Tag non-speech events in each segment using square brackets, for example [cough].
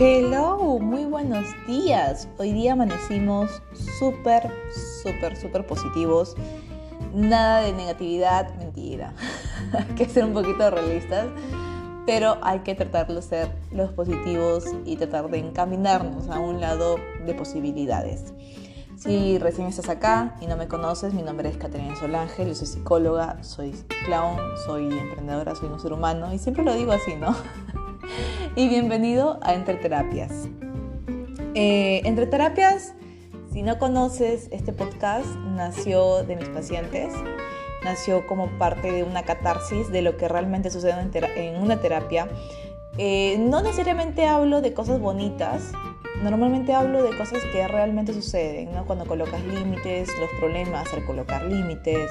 Hello, muy buenos días. Hoy día amanecimos súper, súper, súper positivos. Nada de negatividad, mentira. [laughs] hay que ser un poquito realistas, pero hay que tratar de ser los positivos y tratar de encaminarnos a un lado de posibilidades. Si recién estás acá y no me conoces, mi nombre es Caterina Solange, yo soy psicóloga, soy clown, soy emprendedora, soy un ser humano y siempre lo digo así, ¿no? [laughs] y bienvenido a Entre Terapias. Eh, Entre Terapias, si no conoces este podcast, nació de mis pacientes, nació como parte de una catarsis de lo que realmente sucede en, una terapia. Eh, no necesariamente hablo de cosas bonitas, normalmente hablo de cosas que realmente suceden, ¿no? Cuando colocas límites, los problemas al colocar límites,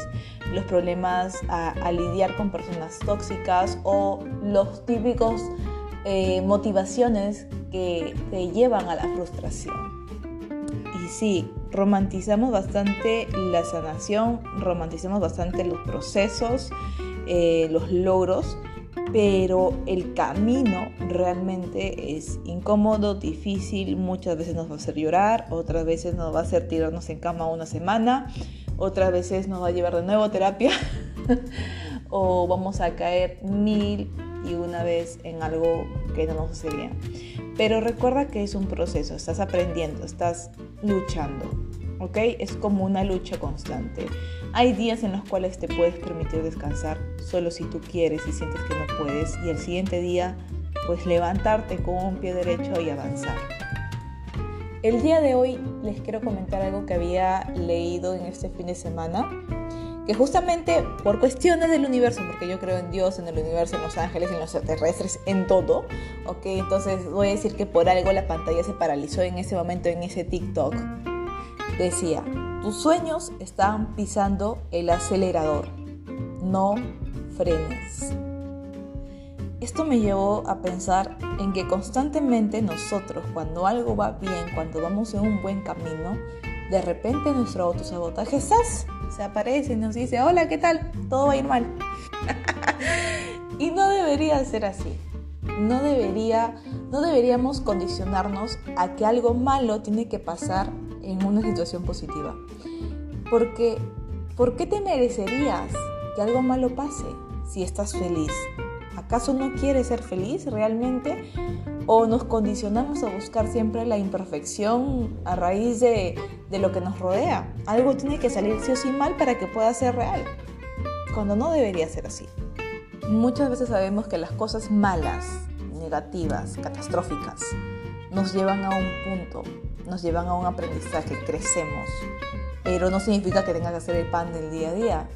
los problemas a lidiar con personas tóxicas o los típicos eh, motivaciones que te llevan a la frustración. Y sí, romantizamos bastante la sanación, romantizamos bastante los procesos, eh, los logros, pero el camino realmente es incómodo, difícil, muchas veces nos va a hacer llorar, otras veces nos va a hacer tirarnos en cama una semana, otras veces nos va a llevar de nuevo a terapia [laughs] o vamos a caer mil y una vez en algo que no nos hace bien. Pero recuerda que es un proceso, estás aprendiendo, estás luchando, ¿ok? Es como una lucha constante. Hay días en los cuales te puedes permitir descansar solo si tú quieres y sientes que no puedes y el siguiente día pues levantarte con un pie derecho y avanzar. El día de hoy les quiero comentar algo que había leído en este fin de semana que justamente por cuestiones del universo, porque yo creo en Dios, en el universo, en los ángeles, en los extraterrestres, en todo, ok, entonces voy a decir que por algo la pantalla se paralizó en ese momento, en ese TikTok. Decía, tus sueños están pisando el acelerador, no frenes. Esto me llevó a pensar en que constantemente nosotros, cuando algo va bien, cuando vamos en un buen camino, de repente nuestro autosabotaje ¿sabes? Se aparece y nos dice, hola, ¿qué tal? Todo va a ir mal. [laughs] y no debería ser así. No, debería, no deberíamos condicionarnos a que algo malo tiene que pasar en una situación positiva. Porque, ¿por qué te merecerías que algo malo pase si estás feliz? ¿Acaso no quieres ser feliz realmente? ¿O nos condicionamos a buscar siempre la imperfección a raíz de, de lo que nos rodea? Algo tiene que salir sí o sí mal para que pueda ser real, cuando no debería ser así. Muchas veces sabemos que las cosas malas, negativas, catastróficas, nos llevan a un punto, nos llevan a un aprendizaje, crecemos, pero no significa que tenga que hacer el pan del día a día.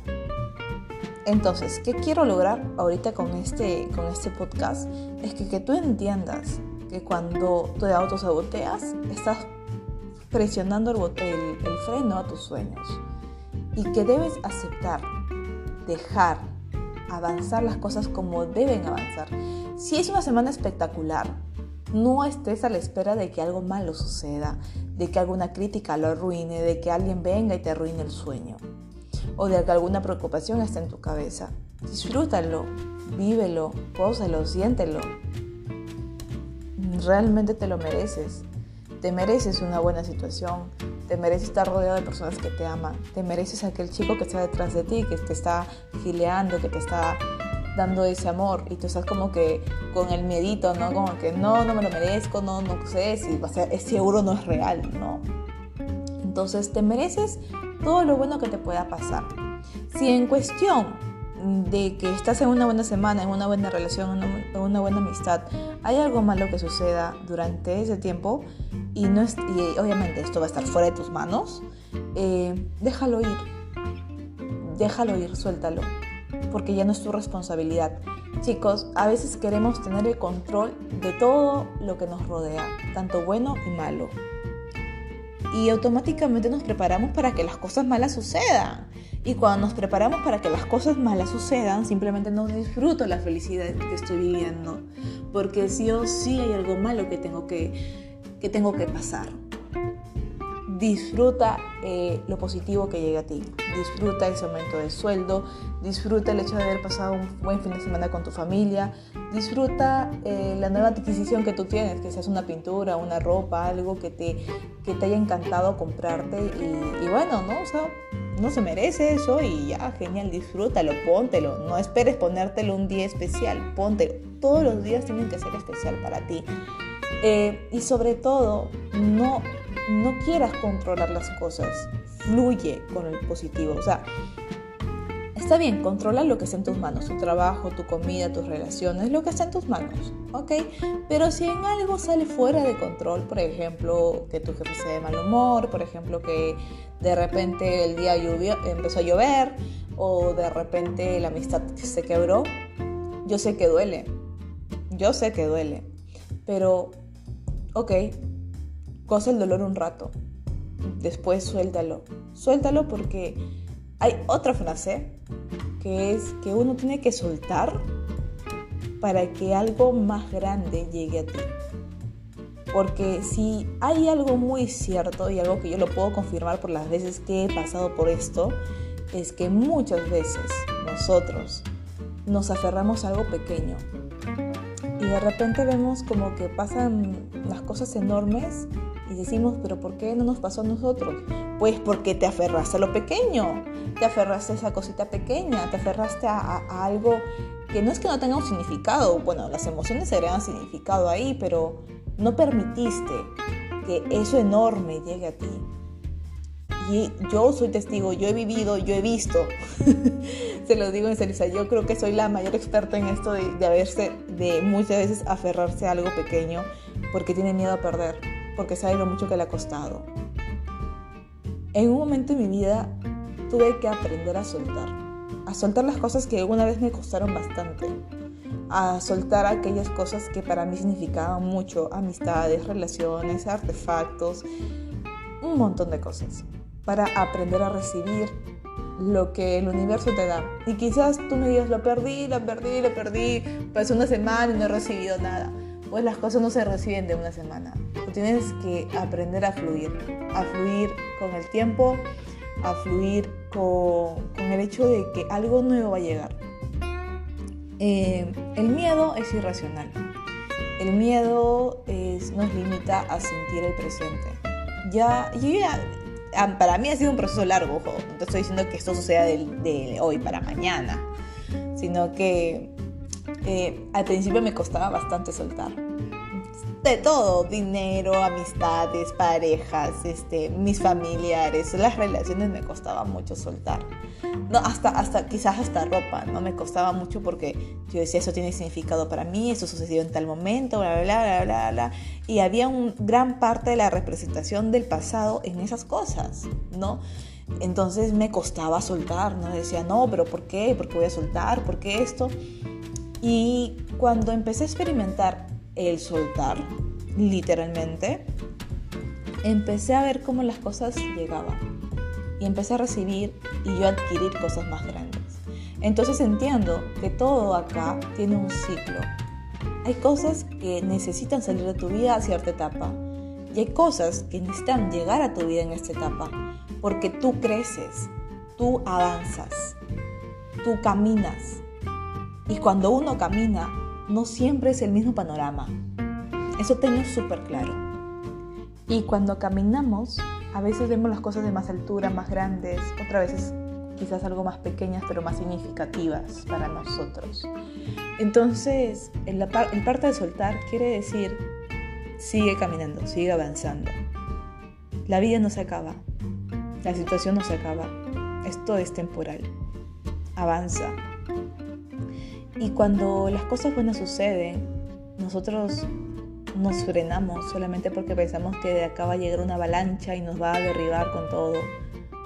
Entonces, ¿qué quiero lograr ahorita con este, con este podcast? Es que, que tú entiendas que cuando te autosaboteas, estás presionando el, el, el freno a tus sueños y que debes aceptar, dejar, avanzar las cosas como deben avanzar. Si es una semana espectacular, no estés a la espera de que algo malo suceda, de que alguna crítica lo arruine, de que alguien venga y te arruine el sueño o de que alguna preocupación está en tu cabeza. Disfrútalo, vívelo, póselo, siéntelo. Realmente te lo mereces. Te mereces una buena situación, te mereces estar rodeado de personas que te aman, te mereces aquel chico que está detrás de ti, que te está gileando, que te está dando ese amor y tú estás como que con el miedito, ¿no? Como que no, no me lo merezco, no, no sé si va a ser, es seguro no es real, ¿no? Entonces te mereces todo lo bueno que te pueda pasar. Si en cuestión de que estás en una buena semana, en una buena relación, en una, buena amistad, hay algo malo que suceda durante ese tiempo y, no es, y obviamente esto va a estar fuera de tus manos, eh, déjalo ir. Déjalo ir, suéltalo, porque ya no es tu responsabilidad. Chicos, a veces queremos tener el control de todo lo que nos rodea, tanto bueno y malo y automáticamente nos preparamos para que las cosas malas sucedan. Y cuando nos preparamos para que las cosas malas sucedan, simplemente no disfruto la felicidad que estoy viviendo, porque sí o sí hay algo malo que tengo que, que, tengo que pasar. Disfruta eh, lo positivo que llega a ti. Disfruta ese aumento de sueldo, disfruta el hecho de haber pasado un buen fin de semana con tu familia, disfruta eh, la nueva adquisición que tú tienes, que seas una pintura, una ropa, algo que te, que te haya encantado comprarte y, bueno, ¿no? O sea, no se merece eso y ya, genial, disfrútalo, póntelo. No esperes ponértelo un día especial, póntelo. Todos los días tienen que ser especial para ti. Eh, y sobre todo, no, no quieras controlar las cosas. Fluye con el positivo. O sea, está bien, controla lo que está en tus manos, tu trabajo, tu comida, tus relaciones, lo que está en tus manos, ¿ok? Pero si en algo sale fuera de control, por ejemplo, que tu jefe se de mal humor, por ejemplo, que de repente el día empezó a llover o de repente la amistad se quebró, yo sé que duele, yo sé que duele, pero ok, goza el dolor un rato, después suéltalo, suéltalo porque hay otra frase que es que uno tiene que soltar para que algo más grande llegue a ti. Porque si hay algo muy cierto y algo que yo lo puedo confirmar por las veces que he pasado por esto, es que muchas veces nosotros nos aferramos a algo pequeño y de repente vemos como que pasan las cosas enormes y decimos, pero ¿por qué no nos pasó a nosotros? Pues porque te aferraste a lo pequeño, te aferraste a esa cosita pequeña, te aferraste a, algo que no es que no tenga un significado, bueno, las emociones agregan significado ahí, pero no permitiste que eso enorme llegue a ti. Y yo soy testigo, yo he vivido, yo he visto, [laughs] se lo digo en serio, yo creo que soy la mayor experta en esto de, de haberse, de muchas veces aferrarse a algo pequeño porque tiene miedo a perder, porque sabe lo mucho que le ha costado. En un momento de mi vida tuve que aprender a soltar, a soltar las cosas que alguna vez me costaron bastante, a soltar aquellas cosas que para mí significaban mucho, amistades, relaciones, artefactos, un montón de cosas, para aprender a recibir lo que el universo te da. Y quizás tú me digas, lo perdí, lo perdí, lo perdí, pasó una semana y no he recibido nada. Pues las cosas no se reciben de una semana. Tienes que aprender a fluir, a fluir con el tiempo, a fluir con, con el hecho de que algo nuevo va a llegar eh, el miedo es irracional. El miedo nos limita a sentir el presente. Ya, para mí ha sido un proceso largo, ojo. No te estoy diciendo que esto suceda de, hoy para mañana, sino que eh, al principio me costaba bastante soltar de todo, dinero, amistades, parejas, este, mis familiares, las relaciones me costaba mucho soltar. No, hasta, hasta, quizás hasta ropa, no me costaba mucho porque yo decía, eso tiene significado para mí, eso sucedió en tal momento, bla, bla, bla, bla, bla. Y había un gran parte de la representación del pasado en esas cosas, ¿no? Entonces me costaba soltar, ¿no? Decía, no, pero ¿por qué? ¿Por qué voy a soltar? ¿Por qué esto? Y cuando empecé a experimentar el soltar, literalmente, empecé a ver cómo las cosas llegaban y empecé a recibir y yo adquirir cosas más grandes. Entonces entiendo que todo acá tiene un ciclo. Hay cosas que necesitan salir de tu vida a cierta etapa y hay cosas que necesitan llegar a tu vida en esta etapa porque tú creces, tú avanzas, tú caminas. Y cuando uno camina, no siempre es el mismo panorama. Eso tengo súper claro. Y cuando caminamos, a veces vemos las cosas de más altura, más grandes, otras veces quizás algo más pequeñas, pero más significativas para nosotros. Entonces, el, el parte de soltar quiere decir, sigue caminando, sigue avanzando. La vida no se acaba, la situación no se acaba, esto es temporal. Avanza, y cuando las cosas buenas suceden, nosotros nos frenamos solamente porque pensamos que de acá va a llegar una avalancha y nos va a derribar con todo,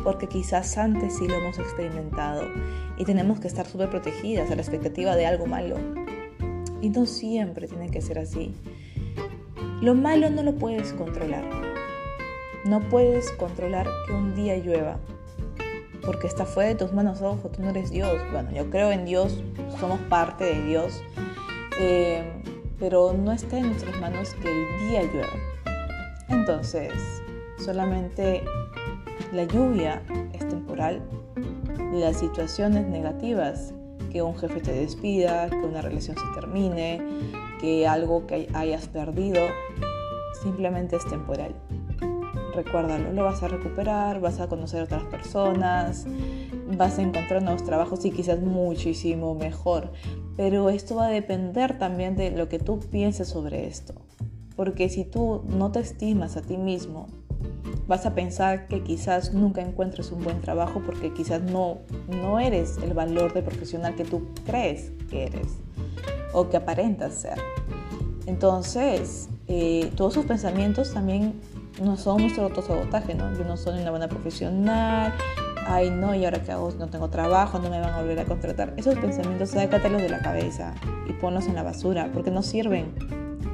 porque quizás antes sí lo hemos experimentado y tenemos que estar súper protegidas a la expectativa de algo malo. Y no siempre tiene que ser así. Lo malo no lo puedes controlar. No puedes controlar que un día llueva, porque está fuera de tus manos, ojo, tú no eres Dios. Bueno, yo creo en Dios, somos parte de Dios, eh, pero no está en nuestras manos que el día llueva. Entonces, Solamente la lluvia es temporal. Las situaciones negativas, que un jefe te despida, que una relación se termine, que algo que hayas perdido, simplemente es temporal. Recuérdalo, lo vas a recuperar, vas a conocer a otras personas, vas a encontrar nuevos trabajos y quizás muchísimo mejor. Pero esto va a depender también de lo que tú pienses sobre esto. Porque si tú no te estimas a ti mismo, vas a pensar que quizás nunca encuentres un buen trabajo porque quizás no, no eres el valor de profesional que tú crees que eres o que aparentas ser. Entonces, eh, todos sus pensamientos también no son nuestro autosabotaje, ¿no? Yo no soy una buena profesional, ay no, ¿y ahora qué hago? No tengo trabajo, no me van a volver a contratar. Esos pensamientos sácatelos de la cabeza y ponlos en la basura porque no sirven,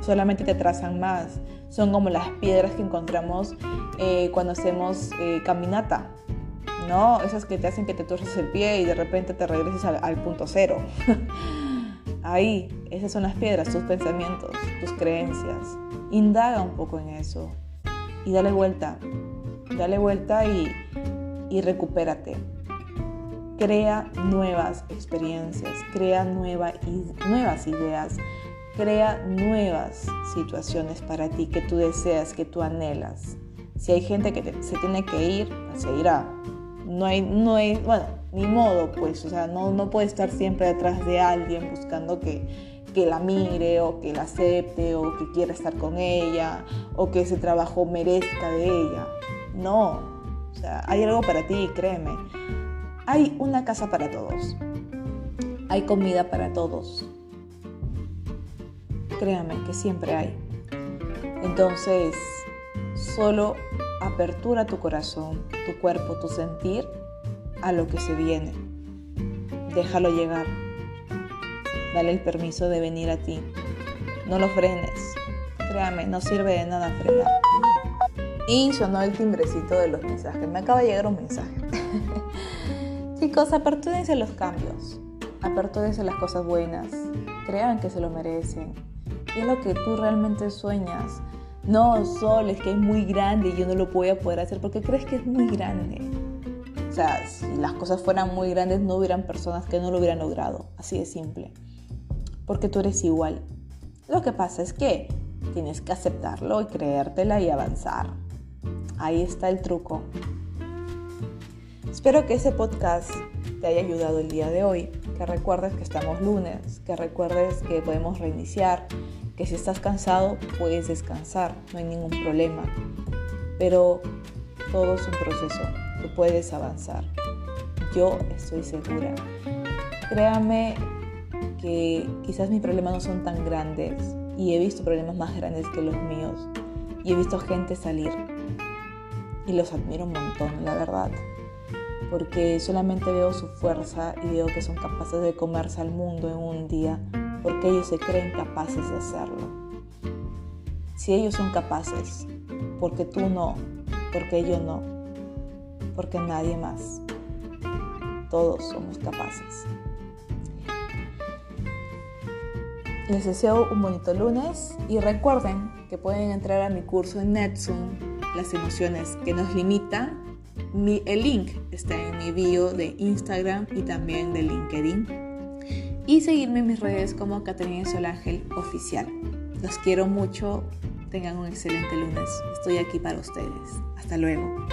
solamente te trazan más. Son como las piedras que encontramos eh, cuando hacemos eh, caminata, ¿no? Esas que te hacen que te torces el pie y de repente te regreses al, al punto cero. [laughs] Ahí, esas son las piedras, tus pensamientos, tus creencias. Indaga un poco en eso y dale vuelta. Dale vuelta y, y recupérate. Crea nuevas experiencias, crea nueva, nuevas ideas, crea nuevas situaciones para ti que tú deseas, que tú anhelas. Si hay gente que se tiene que ir, se irá. No hay, no hay, bueno, ni modo, pues, o sea, no, no puede estar siempre detrás de alguien buscando que, que la mire o que la acepte o que quiera estar con ella o que ese trabajo merezca de ella. No, sea, hay algo para ti, créeme. Hay una casa para todos. Hay comida para todos. Créame que siempre hay. Entonces, solo apertura tu corazón, tu cuerpo, tu sentir a lo que se viene. Déjalo llegar. Dale el permiso de venir a ti. No lo frenes. Créame, no sirve de nada frenar. Y sonó el timbrecito de los mensajes. Me acaba de llegar un mensaje. [laughs] Chicos, apertúrense los cambios. Apertúrense las cosas buenas. Crean que se lo merecen. ¿Qué es lo que tú realmente sueñas? No, Sol, es que es muy grande y yo no lo voy a poder hacer porque crees que es muy grande. O sea, si las cosas fueran muy grandes no hubieran personas que no lo hubieran logrado. Así de simple. Porque tú eres igual. Lo que pasa es que tienes que aceptarlo y creértela y avanzar. Ahí está el truco. Espero que ese podcast te haya ayudado el día de hoy, que recuerdes que estamos lunes, que recuerdes que podemos reiniciar, que si estás cansado puedes descansar, no hay ningún problema. Pero todo es un proceso, tú puedes avanzar. Yo estoy segura. Créame que quizás mis problemas no son tan grandes y he visto problemas más grandes que los míos y he visto gente salir y los admiro un montón, la verdad, porque solamente veo su fuerza y veo que son capaces de comerse al mundo en un día porque ellos se creen capaces de hacerlo. Si ellos son capaces, porque tú no, porque yo no, porque nadie más. Todos somos capaces. Les deseo un bonito lunes y recuerden que pueden entrar a mi curso en Netzoom, Las emociones que nos limitan. el link está en mi bio de Instagram y también de LinkedIn y seguirme en mis redes como Caterina Solangel Oficial. Los quiero mucho, tengan un excelente lunes. Estoy aquí para ustedes. Hasta luego.